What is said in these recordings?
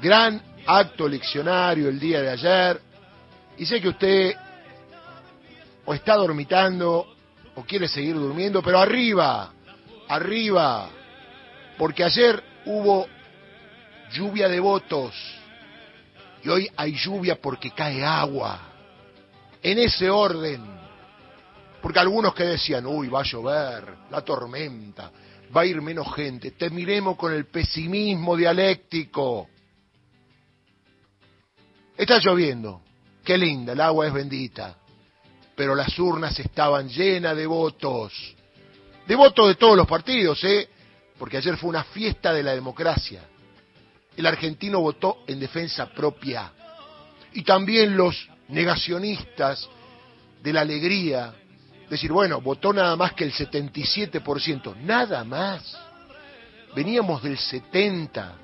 Gran acto eleccionario el día de ayer. Y sé que usted o está dormitando o quiere seguir durmiendo, pero arriba, arriba, porque ayer hubo lluvia de votos y hoy hay lluvia porque cae agua. En ese orden, porque algunos que decían, uy, va a llover, la tormenta, va a ir menos gente, terminemos con el pesimismo dialéctico. Está lloviendo, qué linda, el agua es bendita, pero las urnas estaban llenas de votos, de votos de todos los partidos, ¿eh? Porque ayer fue una fiesta de la democracia. El argentino votó en defensa propia. Y también los negacionistas de la alegría, decir, bueno, votó nada más que el 77%, nada más. Veníamos del 70,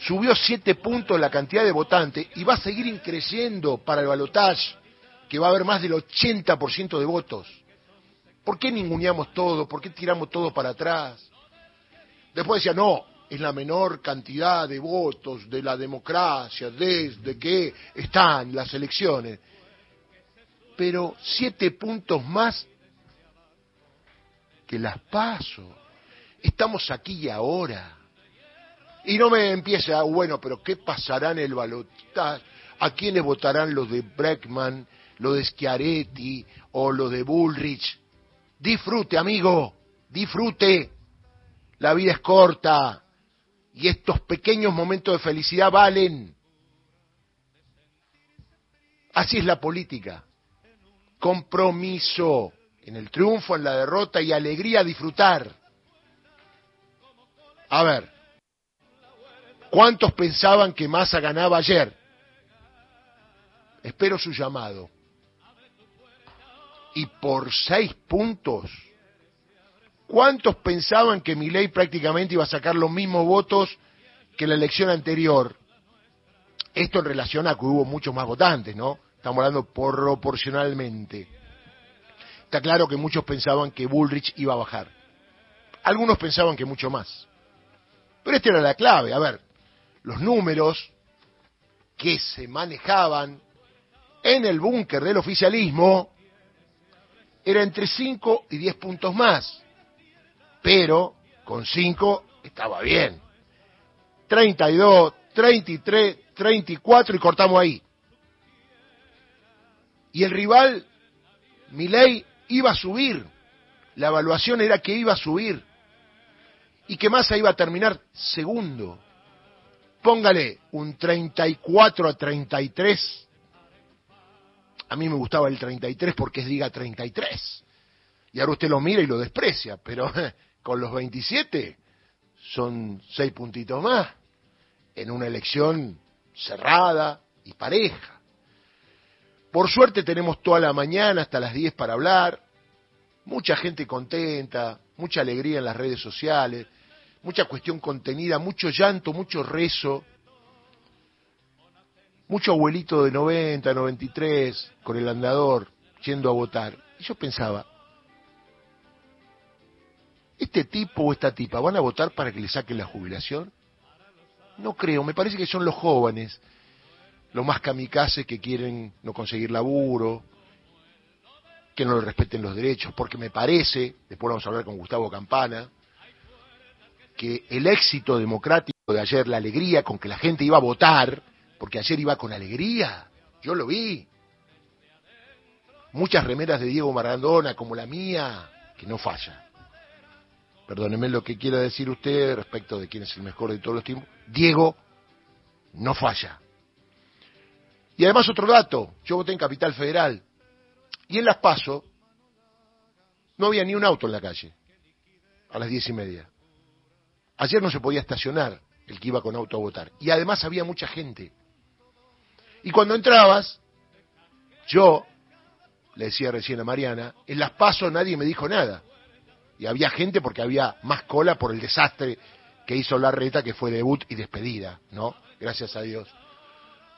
subió 7 puntos la cantidad de votantes y va a seguir increciendo para el balotaje, que va a haber más del 80% de votos. ¿Por qué ninguneamos todo? ¿Por qué tiramos todo para atrás? Después decía, no, es la menor cantidad de votos de la democracia desde que están las elecciones. Pero siete puntos más que las paso. Estamos aquí y ahora. Y no me empiece a, bueno, pero ¿qué pasará en el balotaje? ¿A quiénes votarán los de Breckman, los de Schiaretti o los de Bullrich? Disfrute, amigo, disfrute. La vida es corta y estos pequeños momentos de felicidad valen. Así es la política. Compromiso en el triunfo, en la derrota y alegría a disfrutar. A ver, ¿cuántos pensaban que Massa ganaba ayer? Espero su llamado y por seis puntos. ¿Cuántos pensaban que Milei prácticamente iba a sacar los mismos votos que la elección anterior? Esto en relación a que hubo muchos más votantes, ¿no? Estamos hablando proporcionalmente. Está claro que muchos pensaban que Bullrich iba a bajar. Algunos pensaban que mucho más. Pero esta era la clave. A ver, los números que se manejaban en el búnker del oficialismo era entre 5 y 10 puntos más. Pero con 5 estaba bien. 32, 33, 34 y cortamos ahí. Y el rival, Milei, iba a subir. La evaluación era que iba a subir. Y que Massa iba a terminar segundo. Póngale un 34 a 33 a mí me gustaba el 33 porque es diga 33. Y ahora usted lo mira y lo desprecia, pero con los 27 son seis puntitos más en una elección cerrada y pareja. Por suerte tenemos toda la mañana hasta las 10 para hablar, mucha gente contenta, mucha alegría en las redes sociales, mucha cuestión contenida, mucho llanto, mucho rezo, mucho abuelito de 90, 93, con el andador, yendo a votar. Y yo pensaba, ¿este tipo o esta tipa van a votar para que le saquen la jubilación? No creo, me parece que son los jóvenes, los más kamikazes que quieren no conseguir laburo, que no le respeten los derechos, porque me parece, después vamos a hablar con Gustavo Campana, que el éxito democrático de ayer, la alegría con que la gente iba a votar, porque ayer iba con alegría, yo lo vi. Muchas remeras de Diego Maradona, como la mía, que no falla. Perdóneme lo que quiera decir usted respecto de quién es el mejor de todos los tiempos. Diego no falla. Y además otro dato, yo voté en Capital Federal y en Las Paso no había ni un auto en la calle a las diez y media. Ayer no se podía estacionar el que iba con auto a votar. Y además había mucha gente. Y cuando entrabas, yo, le decía recién a Mariana, en las pasos nadie me dijo nada. Y había gente porque había más cola por el desastre que hizo la reta, que fue debut y despedida, ¿no? Gracias a Dios.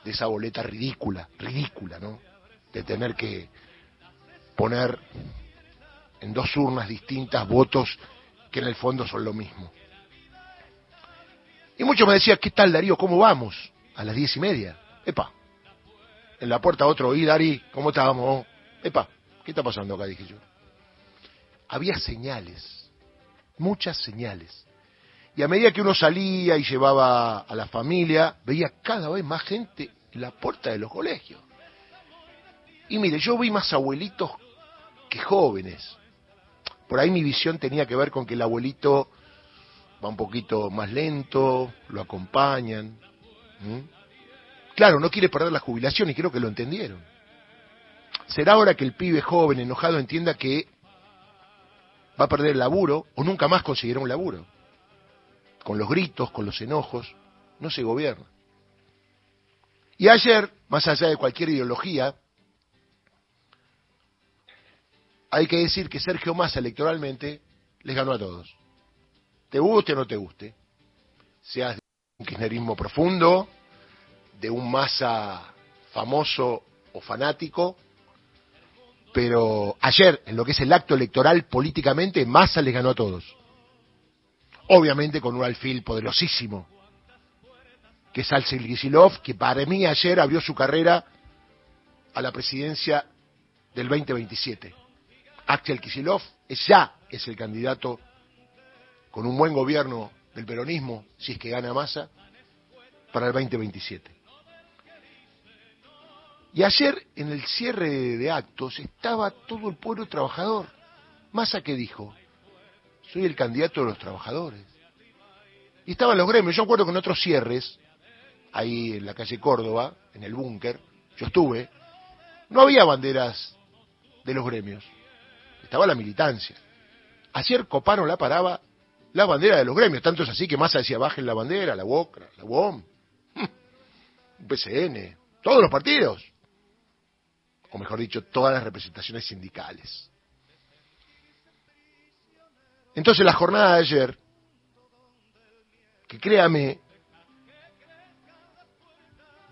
De esa boleta ridícula, ridícula, ¿no? De tener que poner en dos urnas distintas votos que en el fondo son lo mismo. Y muchos me decían, ¿qué tal Darío? ¿Cómo vamos? A las diez y media. Epa. En la puerta otro, y Darí, ¿cómo estábamos? Epa, ¿qué está pasando acá? Dije yo. Había señales, muchas señales. Y a medida que uno salía y llevaba a la familia, veía cada vez más gente en la puerta de los colegios. Y mire, yo vi más abuelitos que jóvenes. Por ahí mi visión tenía que ver con que el abuelito va un poquito más lento, lo acompañan. Claro, no quiere perder la jubilación y creo que lo entendieron. Será ahora que el pibe joven, enojado, entienda que va a perder el laburo o nunca más conseguirá un laburo. Con los gritos, con los enojos, no se gobierna. Y ayer, más allá de cualquier ideología, hay que decir que Sergio Massa electoralmente les ganó a todos. Te guste o no te guste. Seas de un kirchnerismo profundo, de un Massa famoso o fanático, pero ayer, en lo que es el acto electoral políticamente, Massa les ganó a todos. Obviamente con un alfil poderosísimo, que es Alcel Gisilov, que para mí ayer abrió su carrera a la presidencia del 2027. Axel Kisilov ya es el candidato con un buen gobierno del peronismo, si es que gana masa, para el 2027. Y ayer, en el cierre de actos, estaba todo el pueblo trabajador. Massa que dijo, soy el candidato de los trabajadores. Y estaban los gremios. Yo acuerdo que en otros cierres, ahí en la calle Córdoba, en el búnker, yo estuve, no había banderas de los gremios estaba la militancia. Ayer Copano la paraba la bandera de los gremios, tanto es así que Massa decía bajen la bandera, la UOCRA, la UOM, PCN, todos los partidos, o mejor dicho, todas las representaciones sindicales. Entonces la jornada de ayer, que créame,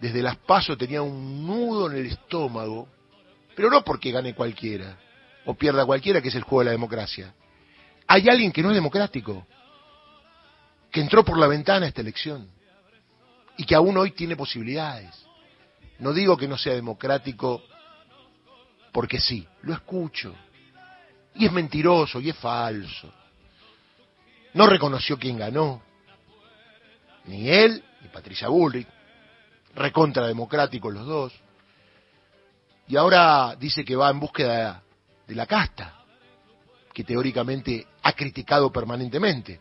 desde las pasos tenía un nudo en el estómago, pero no porque gane cualquiera, o pierda cualquiera, que es el juego de la democracia. Hay alguien que no es democrático, que entró por la ventana a esta elección y que aún hoy tiene posibilidades. No digo que no sea democrático porque sí, lo escucho. Y es mentiroso y es falso. No reconoció quién ganó. Ni él, ni Patricia Bullrich. Recontra democráticos los dos. Y ahora dice que va en búsqueda de la casta, que teóricamente ha criticado permanentemente.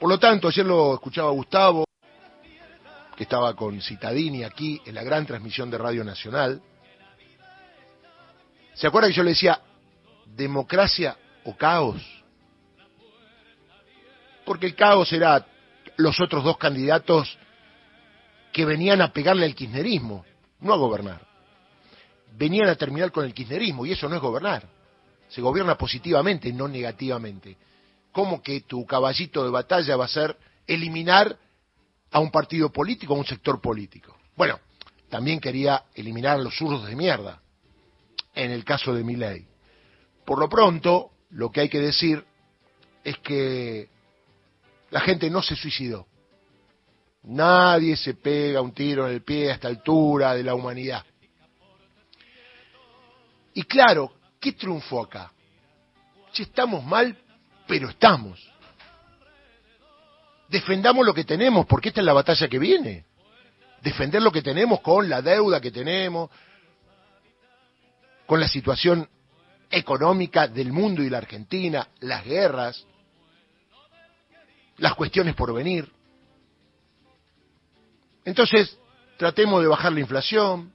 Por lo tanto, ayer lo escuchaba Gustavo, que estaba con Citadini aquí en la gran transmisión de Radio Nacional. ¿Se acuerda que yo le decía democracia o caos? Porque el caos era los otros dos candidatos que venían a pegarle al kirchnerismo, no a gobernar venían a terminar con el kirchnerismo y eso no es gobernar. Se gobierna positivamente, no negativamente. ¿Cómo que tu caballito de batalla va a ser eliminar a un partido político, a un sector político? Bueno, también quería eliminar a los zurdos de mierda, en el caso de mi ley. Por lo pronto, lo que hay que decir es que la gente no se suicidó. Nadie se pega un tiro en el pie a esta altura de la humanidad. Y claro, ¿qué triunfó acá? Si estamos mal, pero estamos. Defendamos lo que tenemos, porque esta es la batalla que viene. Defender lo que tenemos con la deuda que tenemos, con la situación económica del mundo y la Argentina, las guerras, las cuestiones por venir. Entonces, tratemos de bajar la inflación,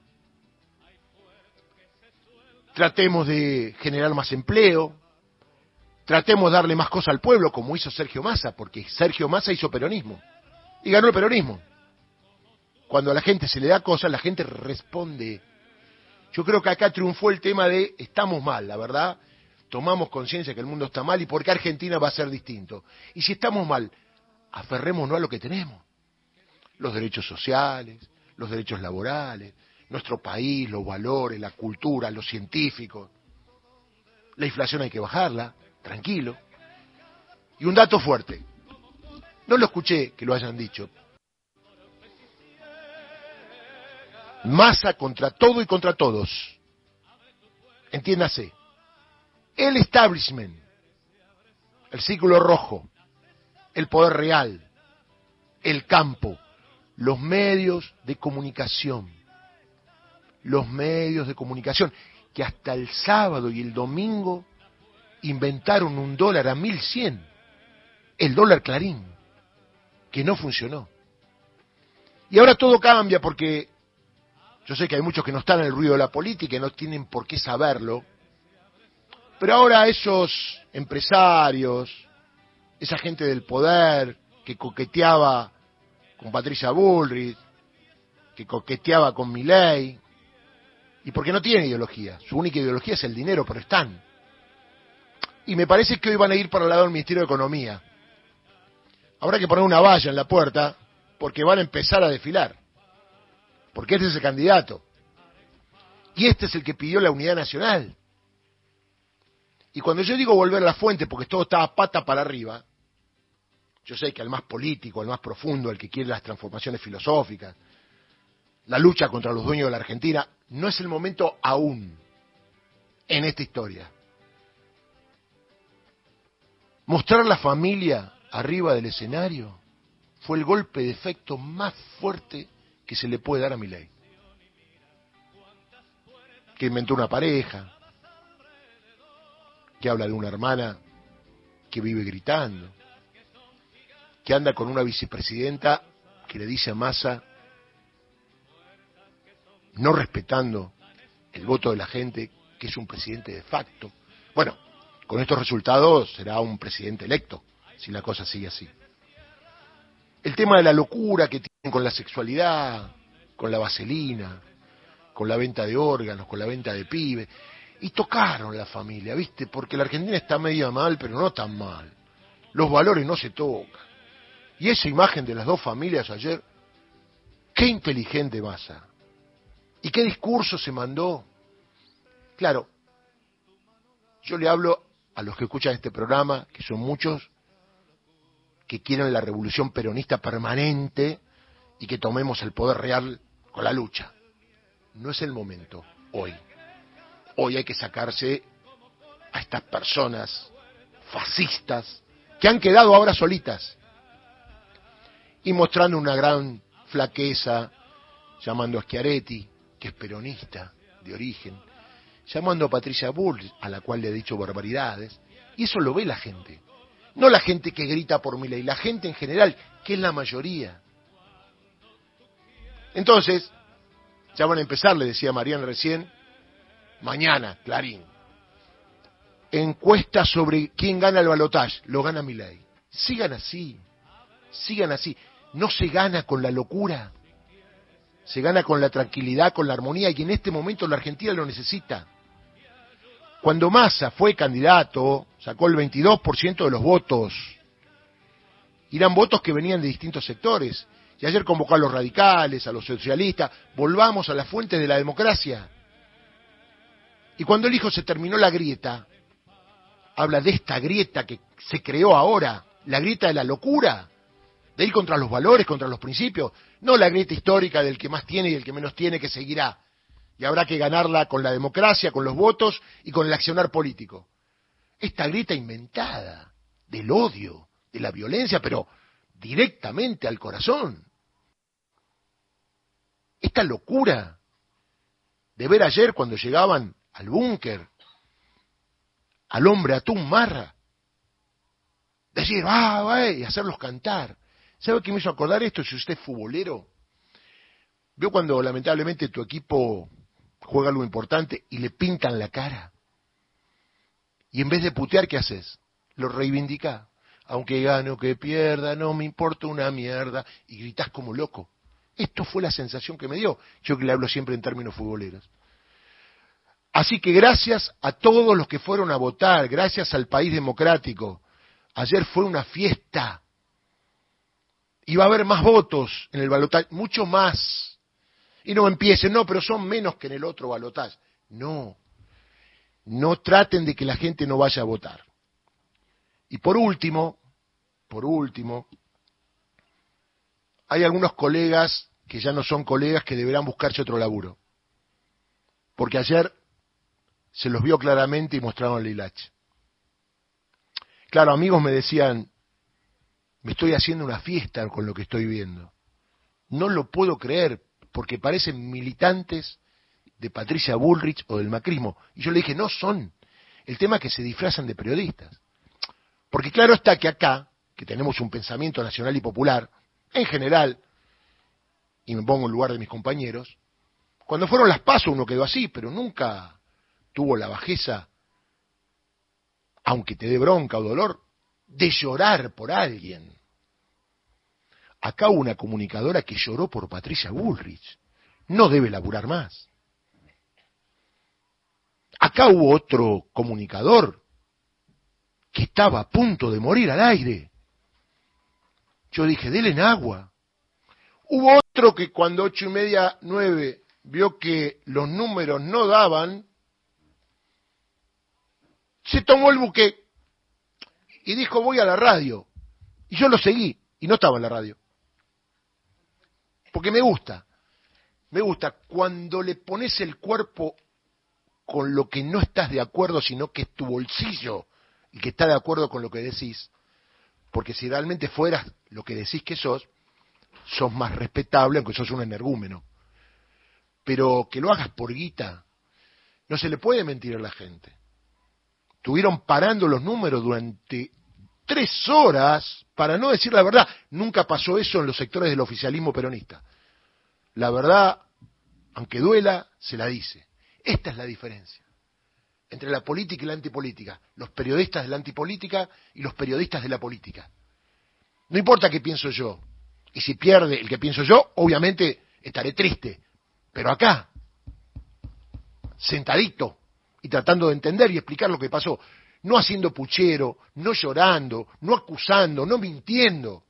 tratemos de generar más empleo, tratemos de darle más cosas al pueblo, como hizo Sergio Massa, porque Sergio Massa hizo peronismo y ganó el peronismo. Cuando a la gente se le da cosas, la gente responde. Yo creo que acá triunfó el tema de estamos mal, la verdad, tomamos conciencia que el mundo está mal y por qué Argentina va a ser distinto. Y si estamos mal, aferrémonos a lo que tenemos. Los derechos sociales, los derechos laborales, nuestro país, los valores, la cultura, los científicos. La inflación hay que bajarla, tranquilo. Y un dato fuerte. No lo escuché que lo hayan dicho. Masa contra todo y contra todos. Entiéndase. El establishment, el círculo rojo, el poder real, el campo, los medios de comunicación, los medios de comunicación, que hasta el sábado y el domingo inventaron un dólar a 1100, el dólar clarín, que no funcionó. Y ahora todo cambia porque yo sé que hay muchos que no están en el ruido de la política y no tienen por qué saberlo, pero ahora esos empresarios, esa gente del poder que coqueteaba con Patricia Bullrich, que coqueteaba con Milley, y porque no tienen ideología, su única ideología es el dinero, pero están. Y me parece que hoy van a ir para el lado del Ministerio de Economía. Habrá que poner una valla en la puerta porque van a empezar a desfilar. Porque este es el candidato. Y este es el que pidió la unidad nacional. Y cuando yo digo volver a la fuente, porque todo estaba pata para arriba, yo sé que al más político, al más profundo, el que quiere las transformaciones filosóficas, la lucha contra los dueños de la Argentina, no es el momento aún en esta historia. Mostrar la familia arriba del escenario fue el golpe de efecto más fuerte que se le puede dar a mi ley. Que inventó una pareja, que habla de una hermana que vive gritando, que anda con una vicepresidenta que le dice a Massa, no respetando el voto de la gente, que es un presidente de facto. Bueno, con estos resultados será un presidente electo, si la cosa sigue así. El tema de la locura que tienen con la sexualidad, con la vaselina, con la venta de órganos, con la venta de pibes, y tocaron la familia, ¿viste? Porque la Argentina está medio mal, pero no tan mal. Los valores no se tocan. Y esa imagen de las dos familias ayer, qué inteligente masa. ¿Y qué discurso se mandó? Claro, yo le hablo a los que escuchan este programa, que son muchos, que quieren la revolución peronista permanente y que tomemos el poder real con la lucha. No es el momento, hoy. Hoy hay que sacarse a estas personas fascistas que han quedado ahora solitas y mostrando una gran flaqueza, llamando a Schiaretti, que es peronista de origen, llamando a Patricia Bull, a la cual le he dicho barbaridades, y eso lo ve la gente. No la gente que grita por mi ley, la gente en general, que es la mayoría. Entonces, ya van a empezar, le decía Mariana recién, mañana, Clarín. Encuesta sobre quién gana el balotaje, lo gana mi ley. Sigan así, sigan así. No se gana con la locura, se gana con la tranquilidad, con la armonía, y en este momento la Argentina lo necesita. Cuando Massa fue candidato, sacó el 22% de los votos. Eran votos que venían de distintos sectores. Y ayer convocó a los radicales, a los socialistas, volvamos a la fuente de la democracia. Y cuando el hijo se terminó la grieta, habla de esta grieta que se creó ahora, la grieta de la locura, de ir contra los valores, contra los principios, no la grieta histórica del que más tiene y el que menos tiene que seguirá. Y habrá que ganarla con la democracia, con los votos y con el accionar político. Esta grieta inventada del odio, de la violencia, pero directamente al corazón. Esta locura de ver ayer cuando llegaban al búnker, al hombre atún marra, decir, ah, va, y hacerlos cantar. ¿Sabe qué me hizo acordar esto si usted es futbolero? Veo cuando lamentablemente tu equipo juega algo importante y le pintan la cara. Y en vez de putear, ¿qué haces? Lo reivindica. Aunque gane o que pierda, no me importa una mierda. Y gritas como loco. Esto fue la sensación que me dio. Yo que le hablo siempre en términos futboleros. Así que gracias a todos los que fueron a votar, gracias al país democrático. Ayer fue una fiesta y va a haber más votos en el balotaje, mucho más. Y no empiecen, no, pero son menos que en el otro balotaje. No, no traten de que la gente no vaya a votar. Y por último, por último, hay algunos colegas que ya no son colegas que deberán buscarse otro laburo. Porque ayer se los vio claramente y mostraron el hilache. Claro, amigos me decían, me estoy haciendo una fiesta con lo que estoy viendo. No lo puedo creer, porque parecen militantes de Patricia Bullrich o del macrismo. Y yo le dije, no son. El tema es que se disfrazan de periodistas. Porque claro está que acá, que tenemos un pensamiento nacional y popular, en general, y me pongo en lugar de mis compañeros, cuando fueron las pasos uno quedó así, pero nunca tuvo la bajeza, aunque te dé bronca o dolor, de llorar por alguien. Acá hubo una comunicadora que lloró por Patricia Bullrich. No debe laburar más. Acá hubo otro comunicador que estaba a punto de morir al aire. Yo dije, denle en agua. Hubo otro que cuando ocho y media, nueve, vio que los números no daban, se tomó el buque y dijo, voy a la radio. Y yo lo seguí, y no estaba en la radio. Porque me gusta, me gusta cuando le pones el cuerpo con lo que no estás de acuerdo, sino que es tu bolsillo y que está de acuerdo con lo que decís. Porque si realmente fueras lo que decís que sos, sos más respetable, aunque sos un energúmeno. Pero que lo hagas por guita, no se le puede mentir a la gente. Estuvieron parando los números durante tres horas para no decir la verdad. Nunca pasó eso en los sectores del oficialismo peronista. La verdad, aunque duela, se la dice. Esta es la diferencia entre la política y la antipolítica, los periodistas de la antipolítica y los periodistas de la política. No importa qué pienso yo, y si pierde el que pienso yo, obviamente estaré triste, pero acá, sentadito y tratando de entender y explicar lo que pasó, no haciendo puchero, no llorando, no acusando, no mintiendo.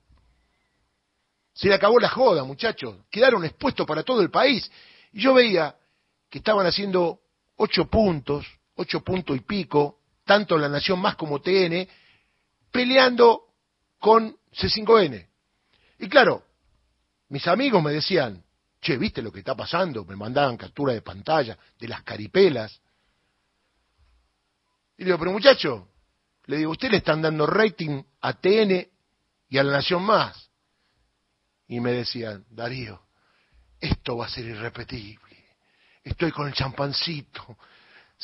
Se le acabó la joda, muchachos, quedaron expuestos para todo el país. Y yo veía que estaban haciendo ocho puntos, ocho puntos y pico, tanto La Nación Más como TN, peleando con C5N. Y claro, mis amigos me decían, che, ¿viste lo que está pasando? Me mandaban captura de pantalla de las caripelas. Y le digo, pero muchacho, le digo, usted le están dando rating a TN y a La Nación Más. Y me decían, Darío, esto va a ser irrepetible. Estoy con el champancito.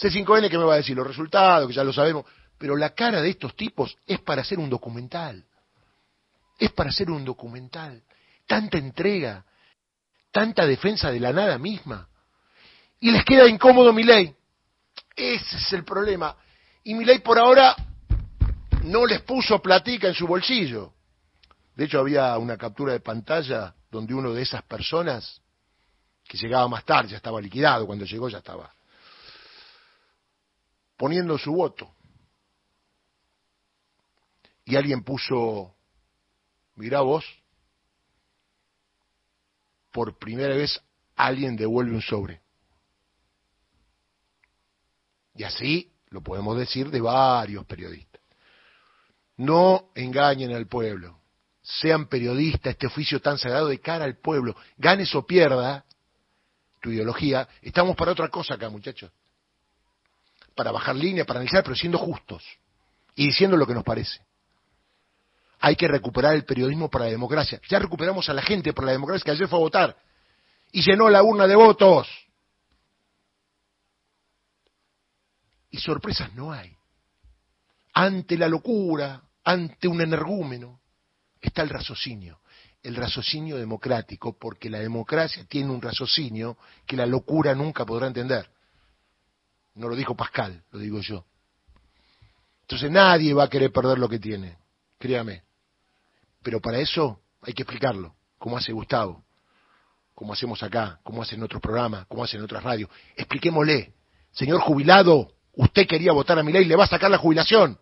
C5N que me va a decir los resultados, que ya lo sabemos, pero la cara de estos tipos es para hacer un documental es para hacer un documental. Tanta entrega, tanta defensa de la nada misma. Y les queda incómodo mi ley. Ese es el problema. Y mi ley por ahora no les puso platica en su bolsillo. De hecho, había una captura de pantalla donde uno de esas personas, que llegaba más tarde, ya estaba liquidado, cuando llegó ya estaba poniendo su voto. Y alguien puso Mirá vos, por primera vez alguien devuelve un sobre. Y así lo podemos decir de varios periodistas. No engañen al pueblo. Sean periodistas, este oficio tan sagrado de cara al pueblo. Ganes o pierda tu ideología. Estamos para otra cosa acá, muchachos. Para bajar línea, para analizar, pero siendo justos. Y diciendo lo que nos parece hay que recuperar el periodismo para la democracia. Ya recuperamos a la gente por la democracia que ayer fue a votar y llenó la urna de votos. Y sorpresas no hay. Ante la locura, ante un energúmeno, está el raciocinio. El raciocinio democrático, porque la democracia tiene un raciocinio que la locura nunca podrá entender. No lo dijo Pascal, lo digo yo. Entonces nadie va a querer perder lo que tiene, créame. Pero para eso hay que explicarlo, como hace Gustavo, como hacemos acá, como hacen en otros programas, como hacen en otras radios. Expliquémosle, señor jubilado, usted quería votar a mi ley, le va a sacar la jubilación.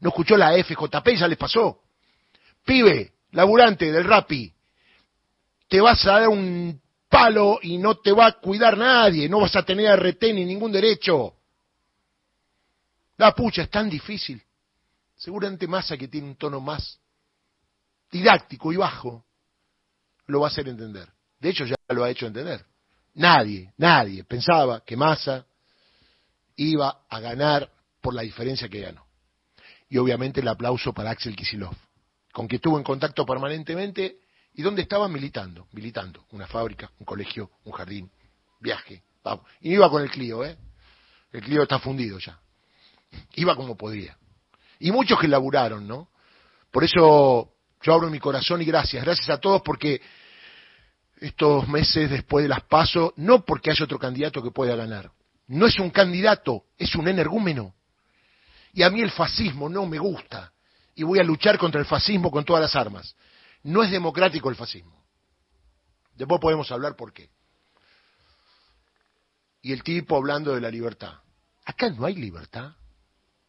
No escuchó la FJP y ya les pasó. Pibe, laburante del RAPI, te vas a dar un palo y no te va a cuidar nadie, no vas a tener RT ni ningún derecho. La pucha, es tan difícil. Seguramente Massa que tiene un tono más didáctico y bajo, lo va a hacer entender. De hecho, ya lo ha hecho entender. Nadie, nadie pensaba que Massa iba a ganar por la diferencia que ganó. Y obviamente el aplauso para Axel Kisilov, con quien estuvo en contacto permanentemente y donde estaba militando, militando, una fábrica, un colegio, un jardín, viaje, vamos. Y iba con el Clio, ¿eh? El Clio está fundido ya. Iba como podía. Y muchos que laburaron, ¿no? Por eso yo abro mi corazón y gracias, gracias a todos porque estos meses después de las paso, no porque haya otro candidato que pueda ganar. No es un candidato, es un energúmeno. Y a mí el fascismo no me gusta. Y voy a luchar contra el fascismo con todas las armas. No es democrático el fascismo. Después podemos hablar por qué. Y el tipo hablando de la libertad. Acá no hay libertad.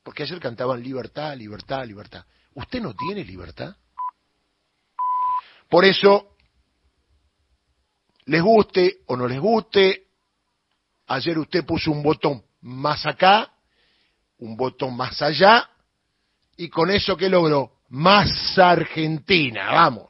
Porque ayer cantaban libertad, libertad, libertad. ¿Usted no tiene libertad? Por eso, les guste o no les guste, ayer usted puso un botón más acá, un botón más allá, y con eso, ¿qué logró? Más Argentina, vamos.